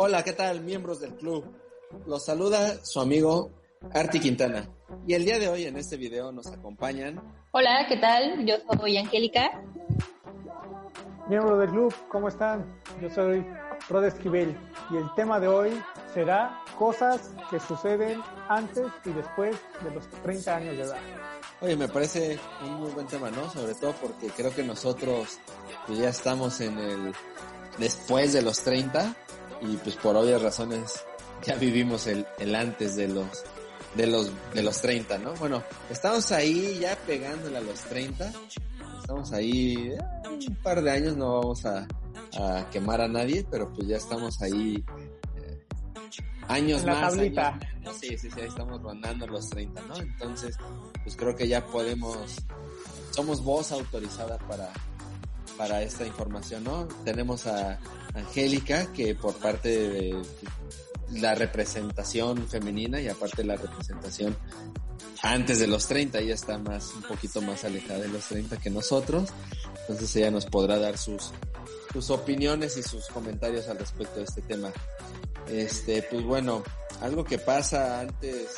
Hola, ¿qué tal, miembros del club? Los saluda su amigo Arti Quintana. Y el día de hoy en este video nos acompañan. Hola, ¿qué tal? Yo soy Angélica. Miembros del club, ¿cómo están? Yo soy Rod Esquivel y el tema de hoy será cosas que suceden antes y después de los 30 años de edad. Oye, me parece un muy buen tema, ¿no? Sobre todo porque creo que nosotros ya estamos en el después de los 30 y pues por obvias razones ya vivimos el, el antes de los de los de los 30, ¿no? Bueno, estamos ahí ya pegándole a los 30. Estamos ahí eh, un par de años, no vamos a, a quemar a nadie, pero pues ya estamos ahí eh, años La más. tablita. años sí, sí, sí, ahí estamos rondando los 30, ¿no? Entonces, pues creo que ya podemos, somos voz autorizada para, para esta información, ¿no? Tenemos a Angélica, que por parte de la representación femenina y aparte la representación antes de los 30, ella está más, un poquito más alejada de los 30 que nosotros, entonces ella nos podrá dar sus, sus opiniones y sus comentarios al respecto de este tema. Este, pues bueno, algo que pasa antes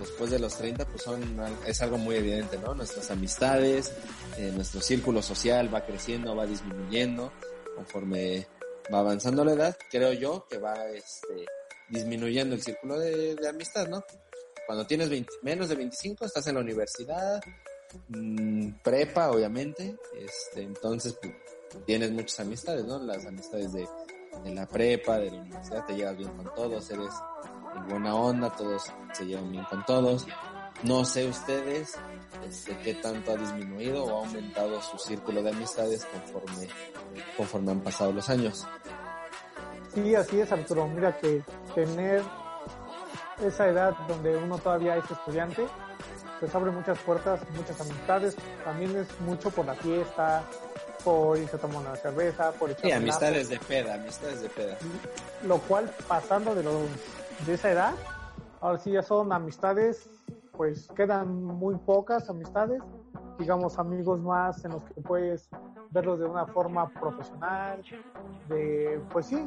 después de los 30, pues son, es algo muy evidente, ¿no? Nuestras amistades, eh, nuestro círculo social va creciendo, va disminuyendo conforme va avanzando la edad. Creo yo que va, este, disminuyendo el círculo de, de amistad, ¿no? Cuando tienes 20 menos de 25, estás en la universidad, mmm, prepa, obviamente, este, entonces, pues, tienes muchas amistades, ¿no? Las amistades de, de la prepa, de la universidad, te llevas bien con todos, eres buena onda, todos se llevan bien con todos. No sé ustedes este, qué tanto ha disminuido o ha aumentado su círculo de amistades conforme, conforme han pasado los años. Sí, así es, Arturo. Mira que tener esa edad donde uno todavía es estudiante, pues abre muchas puertas, muchas amistades. También es mucho por la fiesta, por irse a tomar una cerveza, por echar Sí, amistades de peda, amistades de peda. Lo cual, pasando de los de esa edad, ahora sí ya son amistades, pues quedan muy pocas amistades, digamos amigos más en los que puedes verlos de una forma profesional, de pues sí,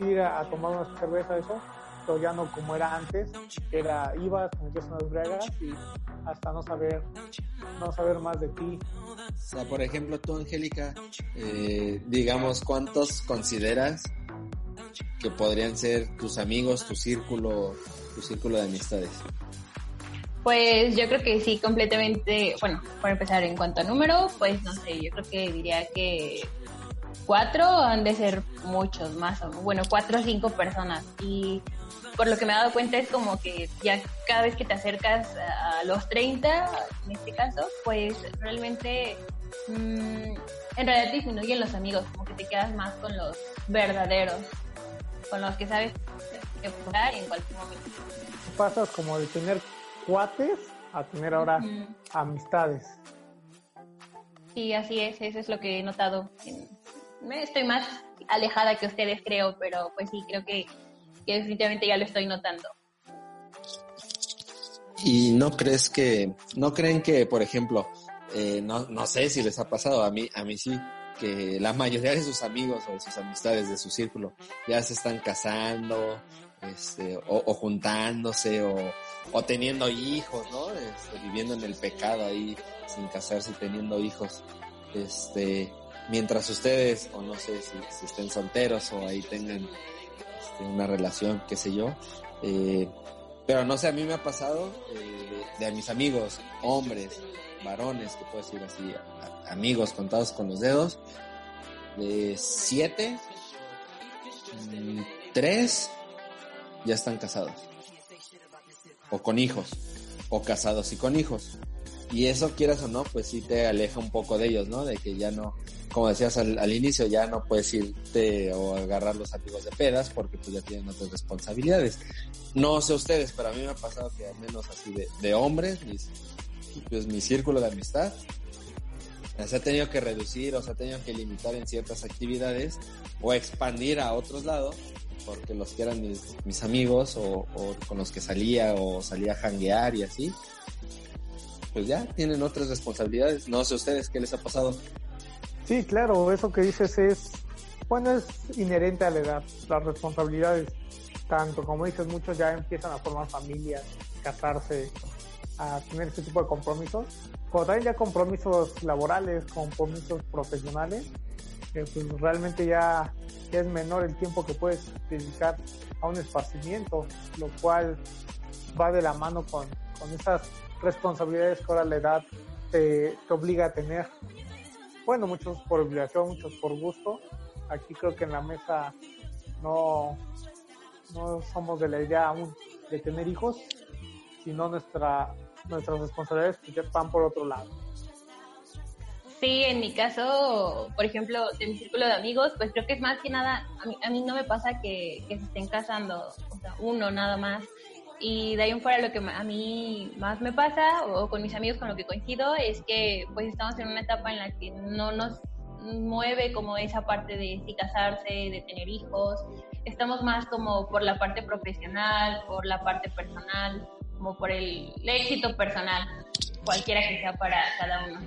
ir a, a tomar una cerveza, eso, pero ya no como era antes, era ibas, metías unas bregas y hasta no saber, no saber más de ti. O sea, por ejemplo, tú, Angélica, eh, digamos, ¿cuántos consideras que podrían ser tus amigos, tu círculo, tu círculo de amistades? Pues yo creo que sí, completamente, bueno, para empezar en cuanto a número, pues no sé, yo creo que diría que cuatro han de ser muchos más, o bueno, cuatro o cinco personas. Y por lo que me he dado cuenta es como que ya cada vez que te acercas a los 30, en este caso, pues realmente mmm, en realidad disminuyen los amigos, como que te quedas más con los verdaderos, con los que sabes que jugar en cualquier momento. Pasas como de tener cuates a tener ahora Ujú. amistades. Sí, así es, eso es lo que he notado. Me estoy más alejada que ustedes, creo, pero pues sí, creo que, que definitivamente ya lo estoy notando. ¿Y no crees que, no creen que, por ejemplo, eh, no, no sé si les ha pasado, a mí, a mí sí, que la mayoría de sus amigos o de sus amistades de su círculo ya se están casando, este, o, juntándose, o, o teniendo hijos, ¿no? Este, viviendo en el pecado ahí, sin casarse y teniendo hijos. Este, mientras ustedes, o no sé si, si estén solteros o ahí tengan este, una relación, qué sé yo, eh, pero no sé, a mí me ha pasado eh, de, mis amigos, hombres, varones, que puedo decir así, amigos contados con los dedos, de siete, mm, tres ya están casados. O con hijos. O casados y con hijos. Y eso, quieras o no, pues sí te aleja un poco de ellos, ¿no? De que ya no, como decías al, al inicio, ya no puedes irte o agarrar los amigos de pedas porque pues ya tienen otras responsabilidades. No sé ustedes, pero a mí me ha pasado que al menos así de, de hombres, mis, pues mi círculo de amistad, se ha tenido que reducir o se ha tenido que limitar en ciertas actividades o expandir a otros lados porque los que eran mis, mis amigos o, o con los que salía o salía a janguear y así, pues ya tienen otras responsabilidades. No sé ustedes qué les ha pasado. Sí, claro, eso que dices es bueno, es inherente a la edad, las responsabilidades, tanto como dices, muchos ya empiezan a formar familias, casarse, a tener ese tipo de compromisos, como también ya compromisos laborales, compromisos profesionales, que pues realmente ya, es menor el tiempo que puedes dedicar a un esparcimiento, lo cual va de la mano con, con esas responsabilidades que ahora la edad te, te obliga a tener. Bueno, muchos por obligación, muchos por gusto. Aquí creo que en la mesa no, no somos de la idea aún de tener hijos, sino nuestra, nuestras responsabilidades van por otro lado. Sí, en mi caso, por ejemplo, de mi círculo de amigos, pues creo que es más que nada, a mí, a mí no me pasa que, que se estén casando, o sea, uno nada más. Y de ahí en fuera lo que a mí más me pasa, o con mis amigos con lo que coincido, es que pues estamos en una etapa en la que no nos mueve como esa parte de si casarse, de tener hijos. Estamos más como por la parte profesional, por la parte personal, como por el, éxito personal, cualquiera que sea para cada uno.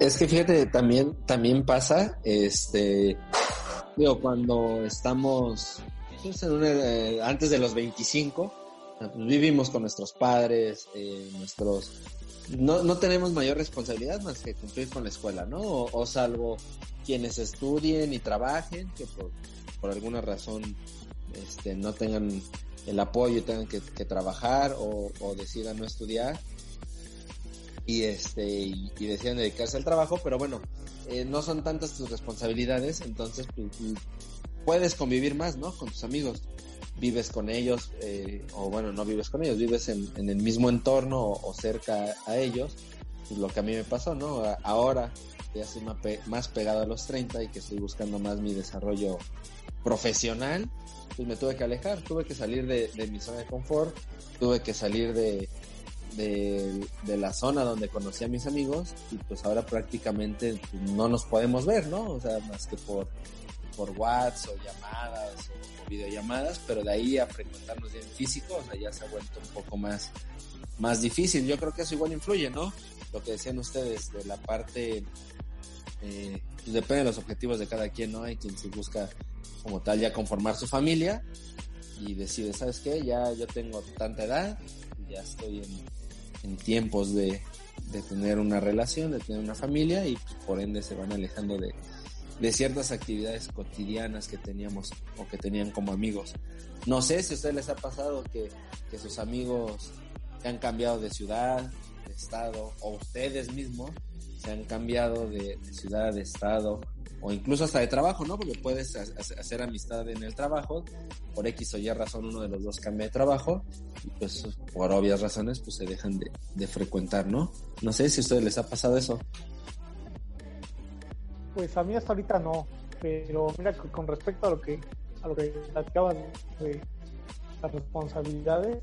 Es que fíjate, también, también pasa, este, digo, cuando estamos pues, eh, antes de los 25, pues, vivimos con nuestros padres, eh, nuestros no, no tenemos mayor responsabilidad más que cumplir con la escuela, ¿no? O, salvo quienes estudien y trabajen, que por, por alguna razón este, no tengan el apoyo y tengan que, trabajar o, o, decidan no estudiar y este y, decidan dedicarse al trabajo, pero bueno, eh, no son tantas tus responsabilidades, entonces pues, puedes convivir más, ¿no? Con tus amigos vives con ellos, eh, o bueno, no vives con ellos, vives en, el mismo entorno o, cerca a ellos, pues lo que a mí me pasó, ¿no? Ahora ya estoy más, pegado a los 30 y que estoy buscando más mi desarrollo profesional, pues me tuve que alejar, tuve que salir de, mi zona de confort, tuve que salir de, de, la zona donde conocí a mis amigos y pues ahora prácticamente pues, no nos podemos ver, ¿no? O sea, más que por, por WhatsApp o llamadas videollamadas, pero de ahí a frecuentarnos ya en físico, o sea, ya se ha vuelto un poco más, más difícil. Yo creo que eso igual influye, ¿no? Lo que decían ustedes de la parte, eh, pues depende de los objetivos de cada quien, ¿no? Hay quien se busca como tal ya conformar su familia y decide, ¿sabes qué? Ya yo tengo tanta edad, ya estoy en, tiempos de, de tener una relación, de tener una familia y pues, por ende se van alejando de, de ciertas actividades cotidianas que teníamos o que tenían como amigos. No sé si a ustedes les ha pasado que, que sus amigos se han cambiado de ciudad, de estado, o ustedes mismos se han cambiado de, ciudad, de estado, o incluso hasta de trabajo, ¿no? Porque puedes hacer amistad en el trabajo, por X o Y razón uno de los dos cambia de trabajo, y pues por obvias razones pues se dejan de, de frecuentar, ¿no? No sé si a ustedes les ha pasado eso. Pues a mí hasta ahorita no, pero mira, con respecto a lo que a lo que platicaban de las responsabilidades,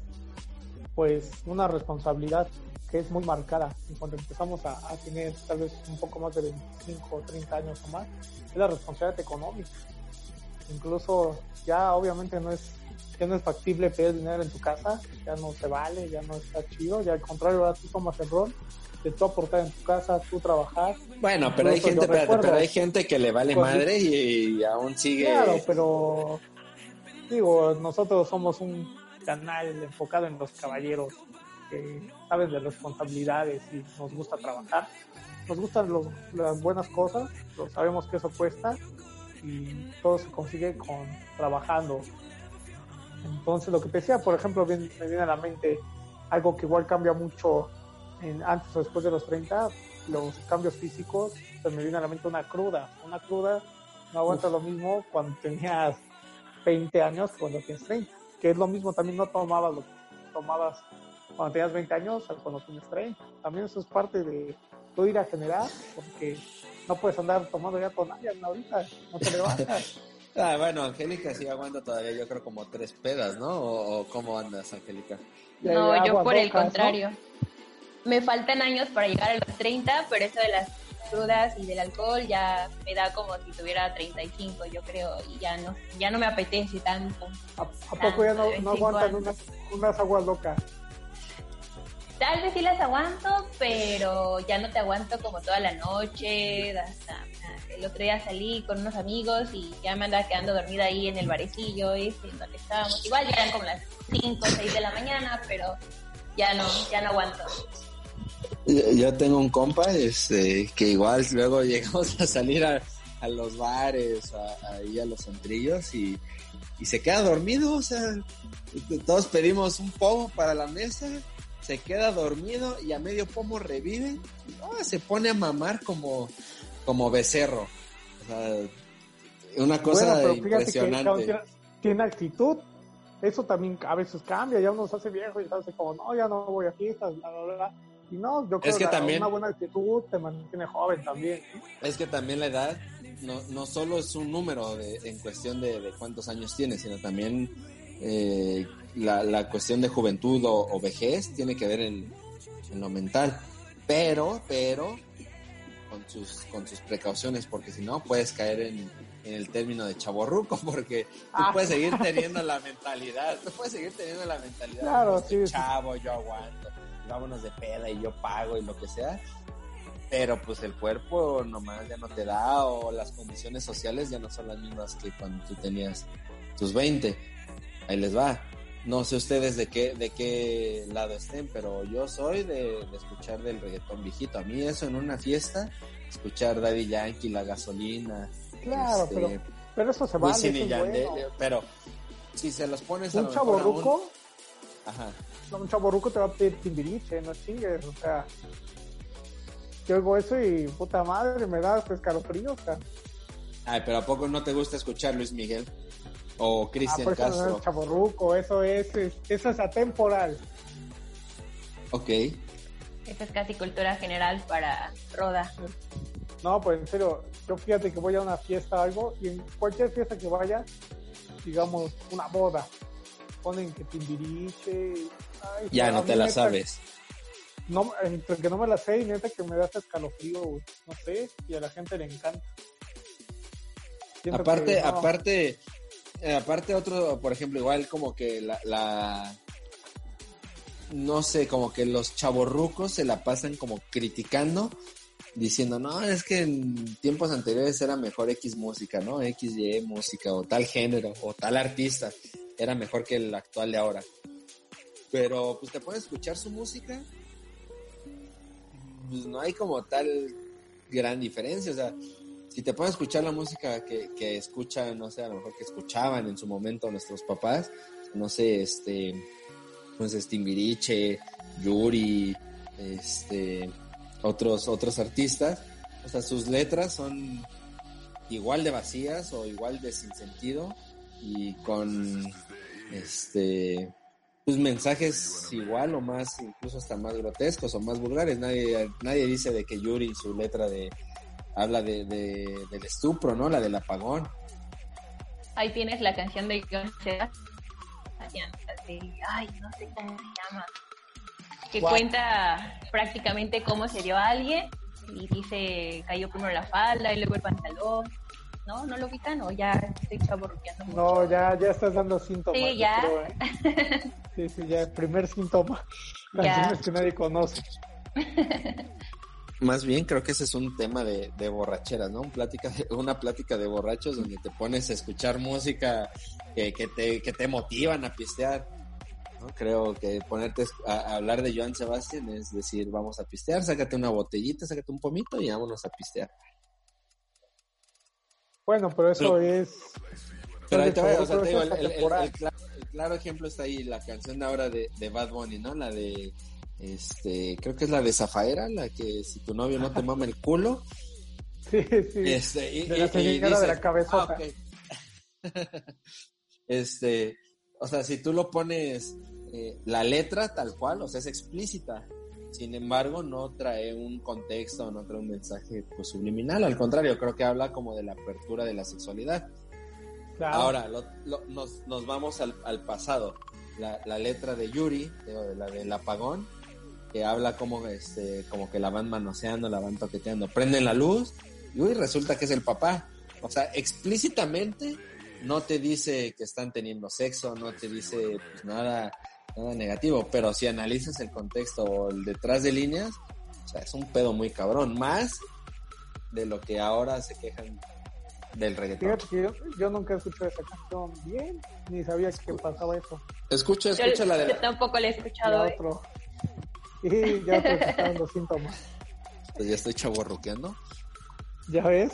pues una responsabilidad que es muy marcada y cuando empezamos a, tener tal vez un poco más de 25 o 30 años o más, es la responsabilidad económica. Incluso ya obviamente no es ya no es factible pedir dinero en tu casa, ya no se vale, ya no está chido, ya al contrario, ahora tú tomas el rol de tú aportar en tu casa, tú trabajar. Bueno, pero hay gente, pero, hay gente que le vale madre y, aún sigue. Claro, pero digo, nosotros somos un canal enfocado en los caballeros que saben de responsabilidades y nos gusta trabajar. Nos gustan las buenas cosas, pero sabemos que eso cuesta y todo se consigue con trabajando. Entonces, lo que te decía, por ejemplo, me viene a la mente algo que igual cambia mucho antes o después de los 30, los cambios físicos, se me viene a la mente una cruda. Una cruda no aguanta lo mismo cuando tenías 20 años que cuando tienes 30. Que es lo mismo, también no tomabas lo que tomabas cuando tenías 20 años a cuando tienes 30. También eso es parte de tu ir a generar, porque no puedes andar tomando ya con nadie ahorita, no te levantas. ah, bueno, Angélica sigue aguanta todavía, yo creo como tres pedas, ¿no? ¿O, cómo andas, Angélica? No, yo por el contrario me faltan años para llegar a los 30, pero eso de las crudas y del alcohol ya me da como si tuviera 35, yo creo, y ya no, ya no me apetece tanto. ¿A, poco ya no, no aguantan unas, unas aguas locas? Tal vez sí las aguanto, pero ya no te aguanto como toda la noche, hasta el otro día salí con unos amigos y ya me andaba quedando dormida ahí en el barecillo y donde estábamos. Igual ya eran como las 5 o 6 de la mañana, pero ya no, ya no aguanto. Yo tengo un compa este, que igual luego llegamos a salir a, los bares, a, ahí a los centrillos y, se queda dormido, o sea, todos pedimos un pomo para la mesa, se queda dormido y a medio pomo revive, se pone a mamar como, como becerro. O sea, una cosa impresionante. tiene actitud, eso también a veces cambia, ya uno se hace viejo y se hace como, no, ya no voy a fiestas, bla, bla, bla. Y no, yo creo que, también, una buena actitud te mantiene joven también. Es que también la edad no, no solo es un número de, en cuestión de, cuántos años tienes, sino también eh, la, la, cuestión de juventud o, vejez tiene que ver en, en, lo mental. Pero, pero, con sus, con sus precauciones, porque si no puedes caer en, en el término de chaborruco, porque tú ah. puedes seguir teniendo la mentalidad, tú puedes seguir teniendo la mentalidad. Claro, sí, chavo, yo aguanto vámonos de peda y yo pago y lo que sea. Pero pues el cuerpo nomás ya no te da o las condiciones sociales ya no son las mismas que cuando tú tenías tus 20. Ahí les va. No sé ustedes de qué, de qué lado estén, pero yo soy de, escuchar del reggaetón viejito. A mí eso en una fiesta, escuchar Daddy Yankee, La Gasolina. Claro, pero, este, pero eso se va Pero si se los pones a un chavo Ajá un chaborruco te va a pedir timbiriche, no chingues, o sea, yo oigo eso y puta madre, me da escalofrío, o sea. Ay, pero ¿a poco no te gusta escuchar Luis Miguel? O Cristian ah, Castro. Eso es chaborruco, eso es, eso es atemporal. Ok. Esa es casi cultura general para Roda. No, pues en serio, yo fíjate que voy a una fiesta o algo y en cualquier fiesta que vaya, digamos, una boda, ponen que timbiriche, ya no te la sabes. No, entre que no me la sé y neta que me da escalofrío, no sé, y a la gente le encanta. aparte, aparte otro, por ejemplo, igual como que la, la, no sé, como que los chavorrucos se la pasan como criticando, diciendo, no, es que en tiempos anteriores era mejor X música, ¿no? X, Y música, o tal género, o tal artista, era mejor que el actual de ahora. Pero pues te puedes escuchar su música, pues no hay como tal gran diferencia. O sea, si te puedes escuchar la música que, que escuchan, no sé, a lo mejor que escuchaban en su momento nuestros papás, no sé, este, pues Timbiriche, Yuri, este, otros, otros artistas, o sea, sus letras son igual de vacías o igual de sin sentido y con, este, pues mensajes igual o más, incluso hasta más grotescos o más vulgares. Nadie, nadie dice de que Yuri, su letra de habla de, del estupro, ¿no? La del apagón. Ahí tienes la canción de John ay, no sé cómo se llama, que cuenta prácticamente cómo se dio a alguien y dice, cayó primero la falda y luego el pantalón ¿no? ¿No lo ubican o ya estoy chaborruqueando No, ya, ya estás dando síntomas. Sí, ya. ¿eh? Sí, sí, ya, primer síntoma. Canciones que nadie conoce. Más bien creo que ese es un tema de, de borracheras, ¿no? plática una plática de borrachos donde te pones a escuchar música que, que, te, que te motivan a pistear. ¿no? Creo que ponerte a, hablar de Joan Sebastián es decir, vamos a pistear, sácate una botellita, sácate un pomito y vámonos a pistear. Bueno, pero eso es. Pero ahí te o sea, te digo, el, claro, ejemplo está ahí, la canción de ahora de, de Bad Bunny, ¿no? La de. Este, creo que es la de Zafaera, la que si tu novio no te mama el culo. Sí, sí. Este, y, de la y, de la cabezota. Ah, este, o sea, si tú lo pones eh, la letra tal cual, o sea, es explícita. Sin embargo, no trae un contexto, no trae un mensaje pues, subliminal. Al contrario, creo que habla como de la apertura de la sexualidad. Ahora, nos, vamos al, pasado. La, letra de Yuri, de la del apagón, que habla como, este, como que la van manoseando, la van toqueteando. Prenden la luz y uy, resulta que es el papá. O sea, explícitamente no te dice que están teniendo sexo, no te dice pues, nada nada negativo, pero si analizas el contexto o el detrás de líneas, o sea, es un pedo muy cabrón. Más de lo que ahora se quejan del reggaetón. Fíjate que yo, yo nunca escuché esa canción bien, ni sabía que pasaba eso. Escucha, Yo, escucha la de yo la... tampoco la he escuchado. ¿eh? otro. Y ya te están los síntomas. Pues ya estoy chaborruqueando. ¿Ya ves?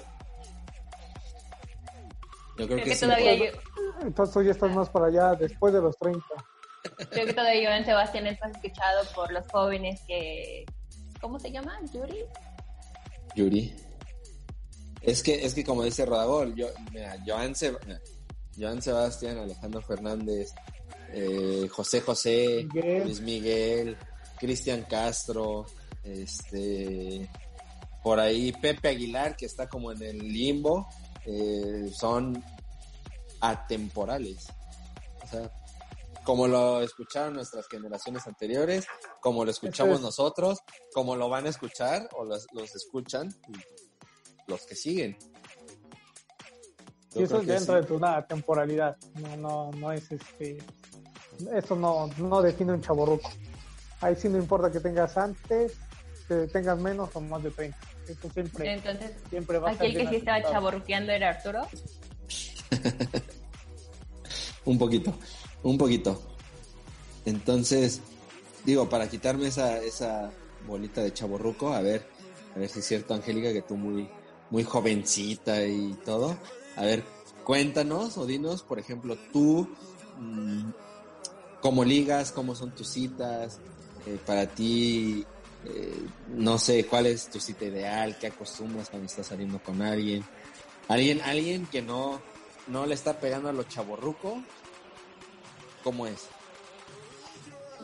Yo creo Creo que que sí. todavía yo, Entonces tú ya estás más para allá después de los 30. creo que todavía en Sebastián es más escuchado por los jóvenes que ¿cómo se llama? Yuri. Yuri. Es que, es que como dice Rodagol, yo, mira, Joan, Seb- Joan Sebastián, Alejandro Fernández, eh, José José, Miguel. Luis Miguel, Cristian Castro, este, por ahí Pepe Aguilar, que está como en el limbo, eh, son atemporales. O sea, como lo escucharon nuestras generaciones anteriores, como lo escuchamos es. nosotros, como lo van a escuchar o los, los escuchan los que siguen. Y eso sí. dentro de una temporalidad. No, no, no es este. Eso no, no define un chaborruco. Ahí sí no importa que tengas antes, que tengas menos o más de 30. Eso siempre, Entonces, siempre va a aquí el ser que sí estaba chaborruqueando era Arturo. Un poquito, un poquito. Entonces, digo, para quitarme esa, esa bolita de chaborruco, a ver, a ver si es cierto, Angélica, que tú muy, muy jovencita y todo. A ver, cuéntanos o dinos, por ejemplo, tú, mm, cómo ligas, cómo son tus citas, eh, para ti, eh, no sé, cuál es tu cita ideal, qué acostumbras cuando estás saliendo con alguien. Alguien, alguien que no, no le está pegando a lo chaborruco, ¿cómo es?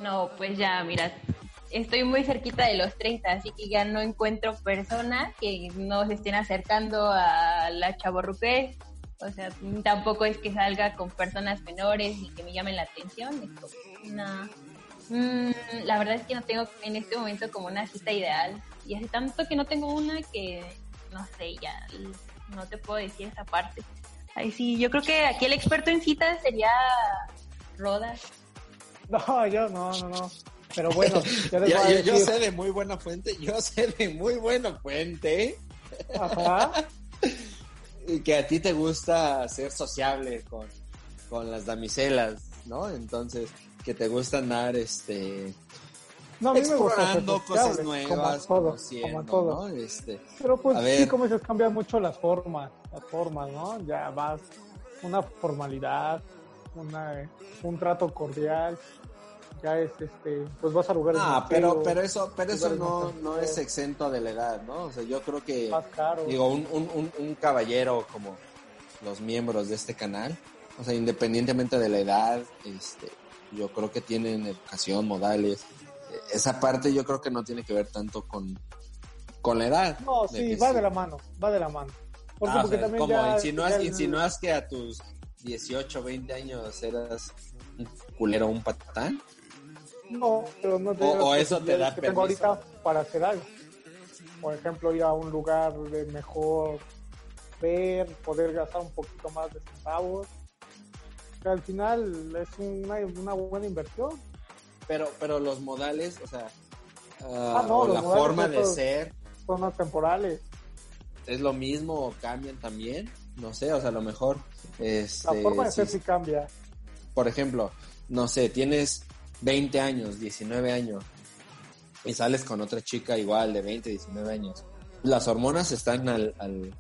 No, pues ya, mira, estoy muy cerquita de los 30, así que ya no encuentro personas que no se estén acercando a la chaborruquez. O sea, tampoco es que salga con personas menores y que me llamen la atención. No. Mm, la verdad es que no tengo en este momento como una cita ideal. Y hace tanto que no tengo una que, no sé, ya no te puedo decir esa parte. Ay, sí, yo creo que aquí el experto en citas sería Rodas. No, yo no, no, no. Pero bueno, ya les Yo, voy a yo- yo sé de muy buena fuente, yo sé de muy buena fuente Ajá. y que a ti te gusta ser sociable con, con las damiselas, ¿no? Entonces, que te gusta andar, este, No, a mí me gusta ser explorando cosas nuevas, como a todo, como a todo. ¿no? Este, Pero pues sí, como dices, cambian mucho las formas, las formas, ¿no? Ya vas una formalidad, una, un trato cordial, ya es este, pues vas a lugares ah, pero, pero eso, pero eso no, no es exento de la edad, ¿no? O sea, yo creo que, más caros. digo, un, un, un, un caballero como los miembros de este canal, o sea, independientemente de la edad, este, yo creo que tienen educación, modales. Esa parte yo creo que no tiene que ver tanto con, con la edad. no, sí, va sí. de la mano, va de la mano. Porque, Ah, o porque sea, también como ya, insinúas, ya el- insinúas que a tus 18, 20 años eras un culero, un patán. No, pero no te O- eso te da tengo permiso. ahorita para hacer algo. Por ejemplo, ir a un lugar de mejor ver, poder gastar un poquito más de centavos. Que al final es una, una buena inversión. Pero, pero los modales, o sea, Ah, ah, no, o la forma de ser Son más temporales. es lo mismo o cambian también. No sé, o sea, a lo mejor, este, La forma de ser sí cambia. por ejemplo, no sé, tienes 20 años, 19 años y sales con otra chica igual de 20, 19 años. Las hormonas están al, al,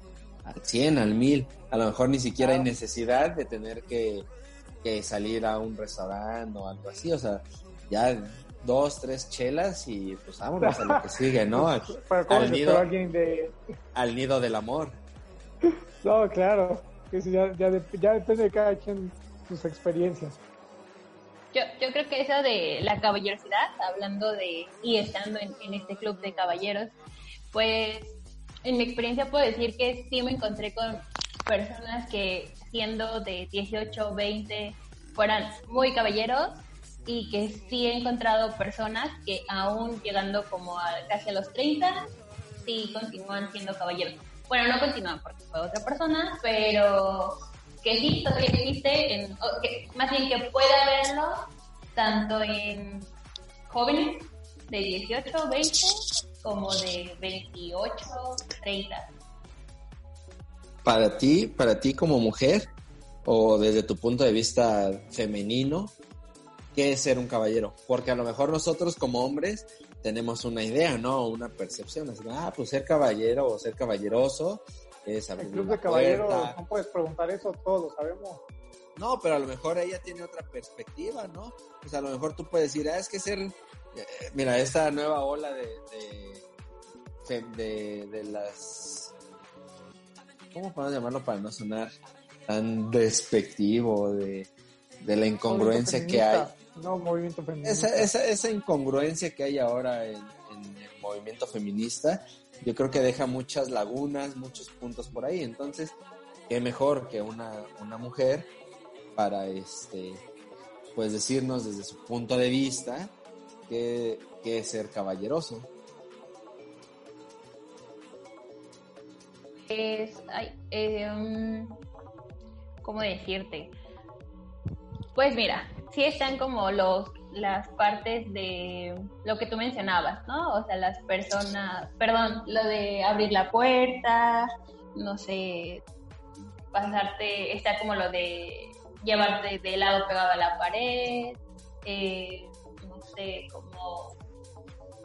al 100, al 1000. A lo mejor ni siquiera hay Claro. necesidad de tener que, que salir a un restaurante o algo así. O sea, ya dos, tres chelas y pues vámonos a lo que sigue, ¿no? Al, Pero ¿cómo al se nido, de... al nido del amor. No, claro. Que sí, ya, ya, de- ya depende de cada quien sus experiencias. Yo, yo creo que eso de la caballerosidad, hablando de y estando en, en este club de caballeros, pues en mi experiencia puedo decir que sí me encontré con personas que siendo de 18, 20 fueran muy caballeros y que sí he encontrado personas que aún llegando como a casi a los 30 sí continúan siendo caballeros. Bueno, no continúan porque fue otra persona, pero que sí todavía existe, en, que, más bien que pueda verlo tanto en jóvenes de 18, 20 como de 28, 30. Para ti, para ti como mujer, o desde tu punto de vista femenino, ¿qué es ser un caballero? Porque a lo mejor nosotros como hombres tenemos una idea, ¿no? Una percepción. Así, ah, pues ser caballero o ser caballeroso es abrir El club de caballeros, no puedes preguntar eso todos, sabemos. No, pero a lo mejor ella tiene otra perspectiva, ¿no? Pues a lo mejor tú puedes decir, ah, es que ser, eh, mira, esta nueva ola de, de, de, de las, ¿cómo podemos llamarlo para no sonar tan despectivo de, de la incongruencia que hay? No, movimiento feminista. Esa, esa, esa incongruencia que hay ahora en, en el movimiento feminista, yo creo que deja muchas lagunas, muchos puntos por ahí. Entonces, qué mejor que una, una mujer para este pues decirnos desde su punto de vista que, es ser caballeroso. Es, ay, eh, ¿cómo decirte? Pues mira, sí están como los las partes de lo que tú mencionabas, ¿no? O sea, las personas, perdón, lo de abrir la puerta, no sé, pasarte, está como lo de llevarte de lado pegado a la pared, eh, no sé, como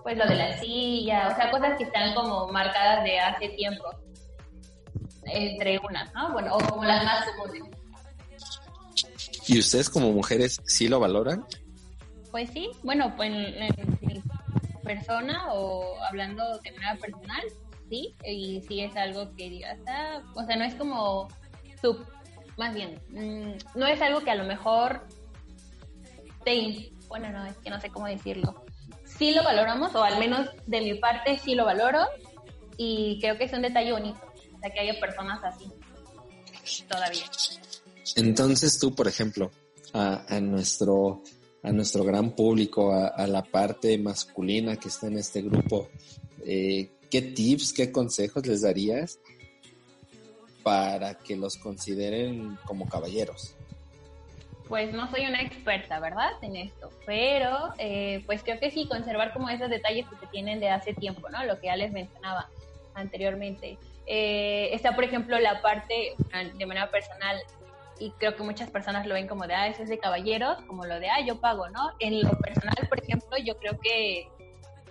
pues lo de la silla, o sea, cosas que están como marcadas de hace tiempo entre unas, ¿no? Bueno, o como las más comunes. ¿Y ustedes como mujeres sí lo valoran? Pues sí, bueno, pues en, persona o hablando de manera personal, sí, y sí es algo que digas, ah, o sea, no es como su más bien, mm, no es algo que a lo mejor te... Bueno, no, es que no sé cómo decirlo. Sí lo valoramos, o al menos de mi parte sí lo valoro, y creo que es un detalle bonito, o sea, que haya personas así todavía. Entonces tú, por ejemplo, a, nuestro a nuestro gran público, a, la parte masculina que está en este grupo, eh, ¿qué tips, qué consejos les darías para que los consideren como caballeros? Pues no soy una experta, ¿verdad? En esto, pero eh, pues creo que sí, conservar como esos detalles que se tienen de hace tiempo, ¿no? Lo que ya les mencionaba anteriormente. Eh, está, por ejemplo, la parte de manera personal, y creo que muchas personas lo ven como de, ah, eso es de caballeros, como lo de, ah, yo pago, ¿no? En lo personal, por ejemplo, yo creo que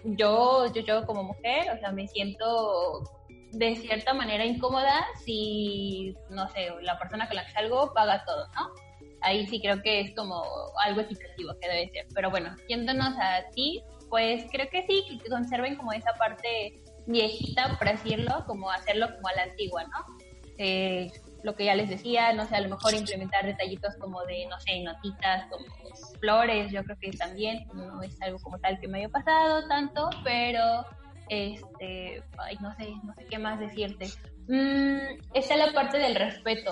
yo, yo, yo como mujer, o sea, me siento de cierta manera incómoda si, no sé, la persona con la que salgo paga todo, ¿no? Ahí sí creo que es como algo equitativo que debe ser. Pero bueno, yéndonos a ti, pues creo que sí, que conserven como esa parte viejita, por decirlo, como hacerlo como a la antigua, ¿no? Eh, lo que ya les decía, no sé, a lo mejor implementar detallitos como de, no sé, notitas como flores, yo creo que también no es algo como tal que me haya pasado tanto, pero este, ay, no sé, no sé qué más decirte. Mm, está la parte del respeto,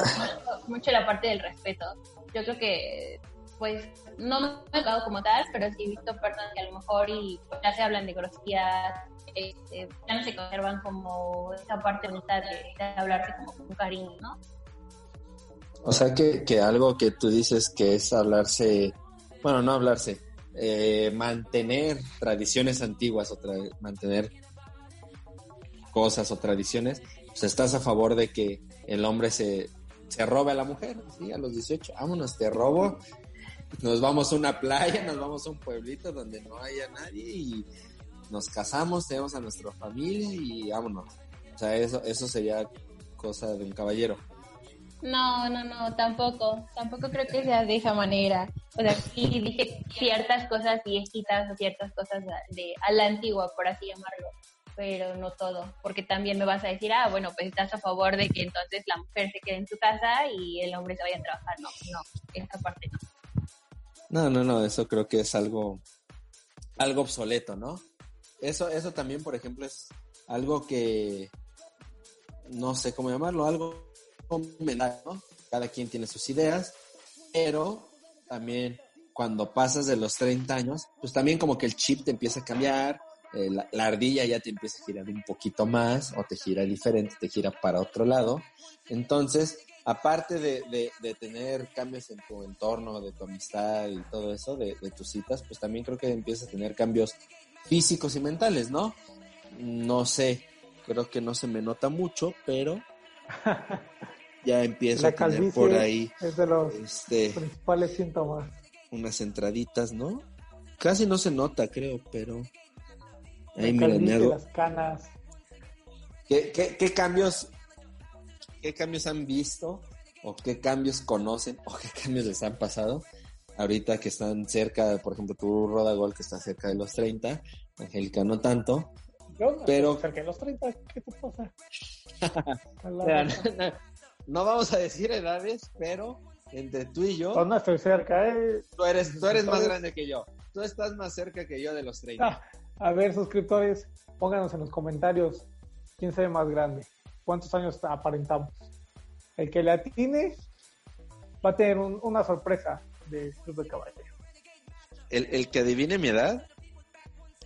mucho, la parte del respeto. Yo creo que, pues, no me he tocado como tal, pero sí he visto personas que a lo mejor y ya se hablan de groserías, este, ya no se conservan como esa parte bonita de, hablarse como con cariño, ¿no? O sea que, que algo que tú dices que es hablarse, bueno, no hablarse, eh, mantener tradiciones antiguas o mantener cosas o tradiciones, pues estás a favor de que el hombre se, se robe a la mujer, ¿sí? A los 18, vámonos, te robo, nos vamos a una playa, nos vamos a un pueblito donde no haya nadie y nos casamos, tenemos a nuestra familia y vámonos. O sea, eso, eso sería cosa de un caballero. No, no, no, tampoco, tampoco creo que sea de esa manera. O sea, sí dije ciertas cosas viejitas o ciertas cosas de, a la antigua, por así llamarlo pero no todo, porque también me vas a decir, ah, bueno, pues estás a favor de que entonces la mujer se quede en su casa y el hombre se vaya a trabajar. No, no, esa parte no. No, no, no, eso creo que es algo, algo obsoleto, ¿no? Eso, eso también, por ejemplo, es algo que, no sé cómo llamarlo, algo ¿no? Cada quien tiene sus ideas, pero también cuando pasas de los 30 años, pues también como que el chip te empieza a cambiar, eh, la, ardilla ya te empieza a girar un poquito más o te gira diferente, te gira para otro lado. Entonces, aparte de, tener cambios en tu entorno, de tu amistad y todo eso, de, tus citas, pues también creo que empiezas a tener cambios físicos y mentales, ¿no? No sé, creo que no se me nota mucho, pero ya empiezo a tener por ahí es de los este, principales síntomas. unas entraditas, ¿no? Casi no se nota, creo, pero... Ahí La mira, me hago- las canas. ¿Qué, qué, qué cambios qué cambios han visto o qué cambios conocen o qué cambios les han pasado ahorita que están cerca, por ejemplo, tú Roda Gol que está cerca de los 30, Angélica no tanto, Yo no Pero- estoy cerca de los 30, ¿qué te pasa? A la Mira, raza. no, no vamos a decir edades, pero entre tú y yo, Pues no estoy cerca, ¿eh? tú eres, tú eres más grande que yo. Tú estás más cerca que yo de los 30. Ah, a ver, suscriptores, pónganos en los comentarios quién se ve más grande, cuántos años aparentamos. El que le atine va a tener un- una sorpresa de Club de Caballero. El, el que adivine mi edad,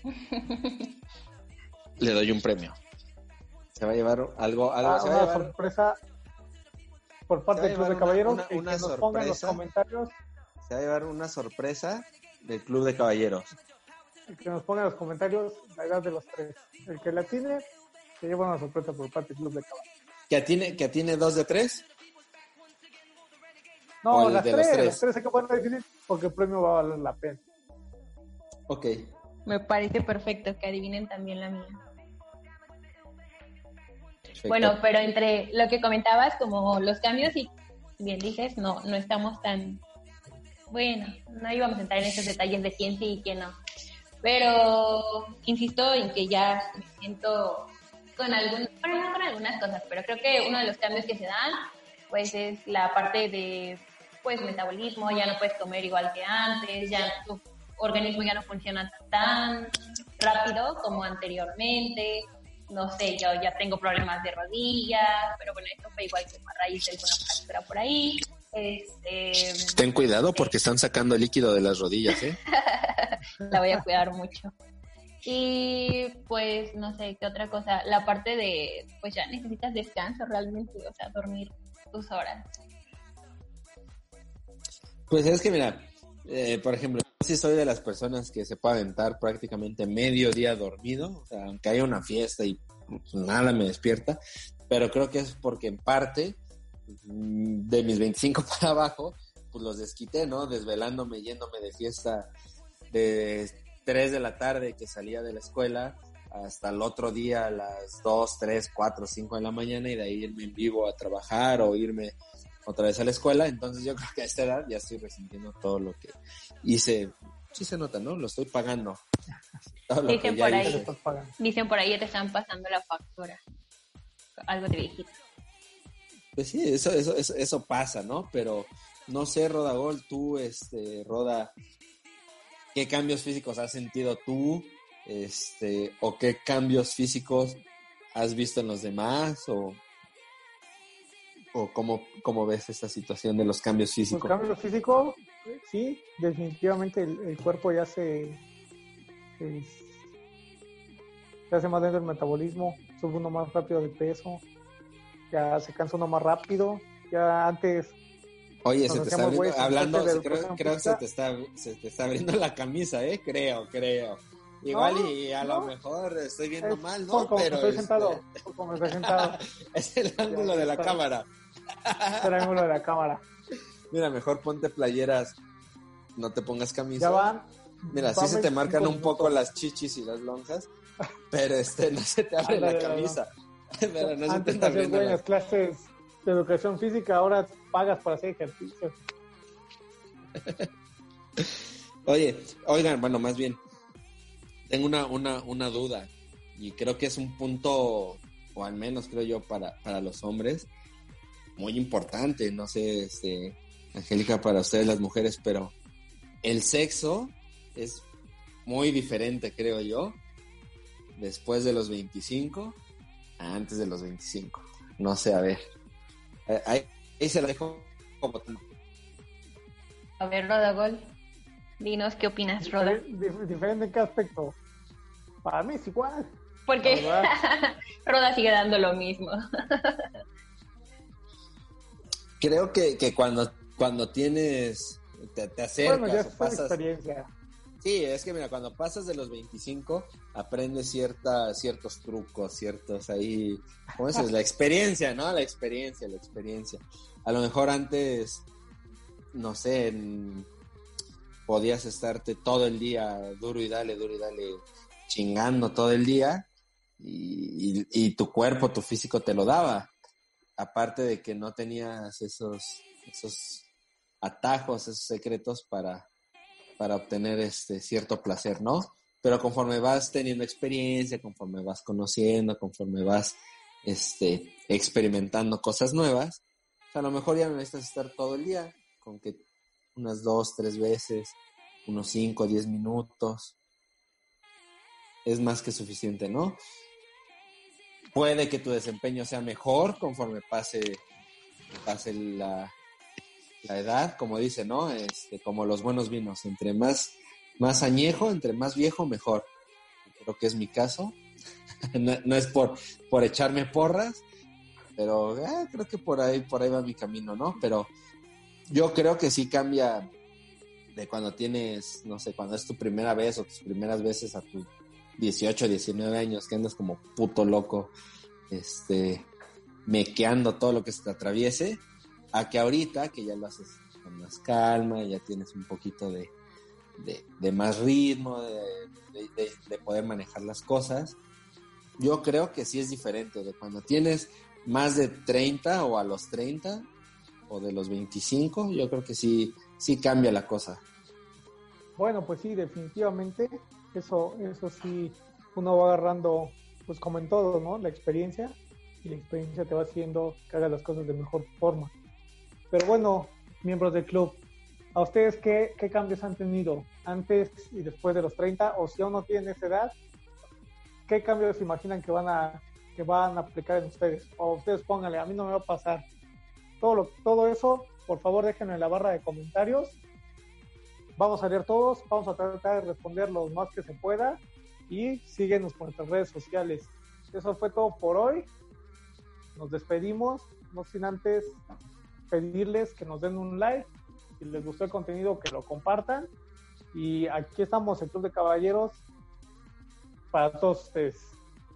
le doy un premio. Se va a llevar algo, algo Ah, se va a una llevar sorpresa por parte del Club de Caballeros. una- que nos ponga en los sorpresa. comentarios, se va a llevar una sorpresa del Club de Caballeros. el que nos ponga en los comentarios la edad de los tres. El que le atine se lleva una sorpresa por parte del Club de Caballeros. ¿Que atine, que atine dos de tres? No, las de los tres, tres. las tres que poner difícil porque el premio va a valer la pena. Ok. Me parece perfecto que adivinen también la mía. perfecto. Bueno, pero entre lo que comentabas, como los cambios, y bien dices, no, no estamos tan. Bueno, no íbamos a entrar en esos detalles de quién sí y quién no. Pero insisto en que ya me siento con bueno, no con algunas cosas, pero creo que uno de los cambios que se dan, pues es la parte de, pues, metabolismo, ya no puedes comer igual que antes, ya tu organismo ya no funciona tan rápido como anteriormente, no sé, yo ya tengo problemas de rodillas, pero bueno, esto fue igual que a raíz de alguna fractura por ahí. Este, Ten cuidado porque están sacando líquido de las rodillas, ¿eh? la voy a cuidar mucho. Y pues no sé qué otra cosa, la parte de, pues ya necesitas descanso realmente, o sea, dormir tus horas. Pues es que mira, eh, por ejemplo, yo sí soy de las personas que se puede aventar prácticamente medio día dormido, o sea, aunque haya una fiesta y nada me despierta, pero creo que es porque en parte de mis 25 para abajo, pues los desquité, ¿no? Desvelándome, yéndome de fiesta de 3 de la tarde que salía de la escuela hasta el otro día a las 2, 3, 4, 5 de la mañana y de ahí irme en vivo a trabajar o irme otra vez a la escuela. Entonces yo creo que a esta edad ya estoy resintiendo todo lo que hice. Sí se nota, ¿no? Lo estoy pagando. Todo lo que Dicen ya por ahí. Dicen por ahí que te están pasando la factura. Algo de viejito. Pues sí, eso, eso, eso, eso pasa, ¿no? Pero no sé, Roda Gol, tú, este, Roda, ¿qué cambios físicos has sentido tú? Este, o qué cambios físicos has visto en los demás, o, o cómo, cómo ves esta situación de los cambios físicos. cambio físico, sí, definitivamente el, el cuerpo ya se, se, se hace más lento el metabolismo, sube uno más rápido de peso, ya se cansa uno más rápido, ya antes Oye, nos se te está abriendo, en hablando, de creo, creo que se te, está, se te está abriendo la camisa, ¿eh? Creo, creo. Igual No, y a lo no. mejor estoy viendo es mal, ¿no? como Pero estoy este, sentado, por como estoy sentado, es el ángulo de la está. cámara. el ángulo de la cámara. Mira, mejor ponte playeras, no te pongas camisa. Ya van. Mira, sí se te 25 marcan un poco minutos. las chichis y las lonjas, pero este no se te abre la camisa. Mira, no se te está abriendo buenas la... clases de educación física, ahora pagas para hacer ejercicio. Oye, oigan, bueno, más bien, tengo una, una, una duda y creo que es un punto, o al menos creo yo, para, para los hombres, muy importante. No sé, este, Angélica, para ustedes las mujeres, pero el sexo es muy diferente, creo yo, después de los 25 a antes de los 25. No sé, a ver. Eh, Ahí, ahí se la dejo como A ver, Rodagol, dinos qué opinas, Roda. Difer- dif- diferente en qué aspecto. Para mí es igual. Porque. Roda sigue dando lo mismo. creo que, que cuando, cuando tienes, te, te acercas Bueno, ya o pasas, experiencia. Sí, es que mira, cuando pasas de los 25, aprendes cierta, ciertos trucos, ciertos ahí, ¿cómo es? La experiencia, ¿no? La experiencia, la experiencia. A lo mejor antes, no sé, podías estarte todo el día duro y dale, duro y dale, chingando todo el día y, y tu cuerpo, tu físico te lo daba. Aparte de que no tenías esos, esos atajos, esos secretos para para obtener este cierto placer, ¿no? Pero conforme vas teniendo experiencia, conforme vas conociendo, conforme vas este, experimentando cosas nuevas, a lo mejor ya no necesitas estar todo el día, con que unas dos, tres veces, unos cinco, diez minutos, es más que suficiente, ¿no? Puede que tu desempeño sea mejor conforme pase, pase la, la edad, como dice, ¿no? Este, como los buenos vinos, entre más, más añejo, entre más viejo, mejor. Creo que es mi caso. no, es por, por echarme porras, pero eh, creo que por ahí, por ahí va mi camino, ¿no? Pero yo creo que sí cambia de cuando tienes, no sé, cuando es tu primera vez o tus primeras veces a tus 18, 19 años, que andas como puto loco, este, mequeando todo lo que se te atraviese a que ahorita, que ya lo haces con más calma, ya tienes un poquito de, de, más ritmo, de, de, poder manejar las cosas, yo creo que sí es diferente de cuando tienes más de 30 o a los 30 o de los 25, yo creo que sí, sí cambia la cosa. Bueno, pues sí, definitivamente, eso, eso sí, uno va agarrando, pues como en todo, ¿no? La experiencia, y la experiencia te va haciendo que haga las cosas de mejor forma. Pero bueno, miembros del club, ¿a ustedes qué, cambios han tenido antes y después de los 30? O si aún no tienen esa edad, ¿qué cambios imaginan que van a, que van a aplicar en ustedes? O ustedes pónganle, a mí no me va a pasar. Todo, lo, todo eso, por favor, déjenlo en la barra de comentarios. Vamos a leer todos, vamos a tratar de responder lo más que se pueda y síguenos por nuestras redes sociales. Eso fue todo por hoy. Nos despedimos, no sin antes pedirles que nos den un like, si les gustó el contenido, que lo compartan. Y aquí estamos, el Club de Caballeros, para todos ustedes.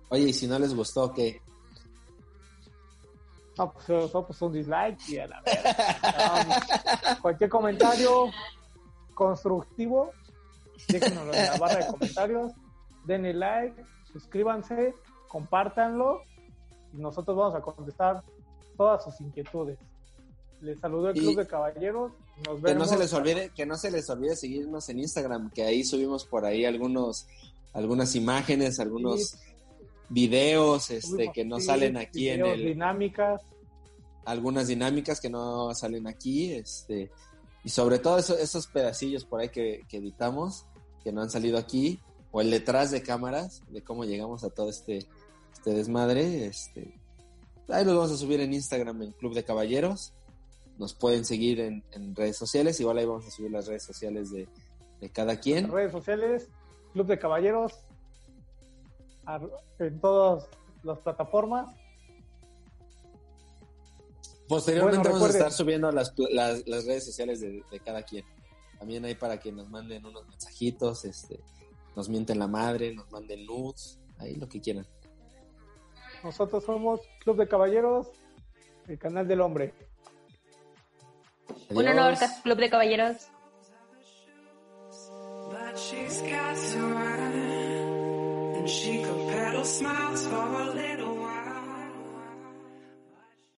Oye, y si no les gustó, ¿qué? No, pues, pues un dislike y a la cualquier comentario constructivo, déjenoslo en la barra de comentarios, denle like, suscríbanse, compártanlo y nosotros vamos a contestar todas sus inquietudes. Les saludo el Club de Caballeros. Nos que no se les olvide, que no se les olvide seguirnos en Instagram, que ahí subimos por ahí algunos, algunas imágenes, algunos videos, este, que no salen aquí en el. Dinámicas. Algunas dinámicas que no salen aquí, este, y sobre todo esos pedacillos por ahí que, que editamos, que no han salido aquí, o el detrás de cámaras, de cómo llegamos a todo este, este desmadre, este, ahí los vamos a subir en Instagram en Club de Caballeros nos pueden seguir en, redes sociales. Igual ahí vamos a subir las redes sociales de, cada quien. Redes sociales, Club de Caballeros, en todas las plataformas. Posteriormente vamos a estar subiendo las, redes sociales de, cada quien. También ahí para que nos manden unos mensajitos, este, nos mienten la madre, nos manden luz, ahí lo que quieran. Nosotros somos Club de Caballeros, el canal del hombre. Un honor, Club de Caballeros. She could peddle smiles for a little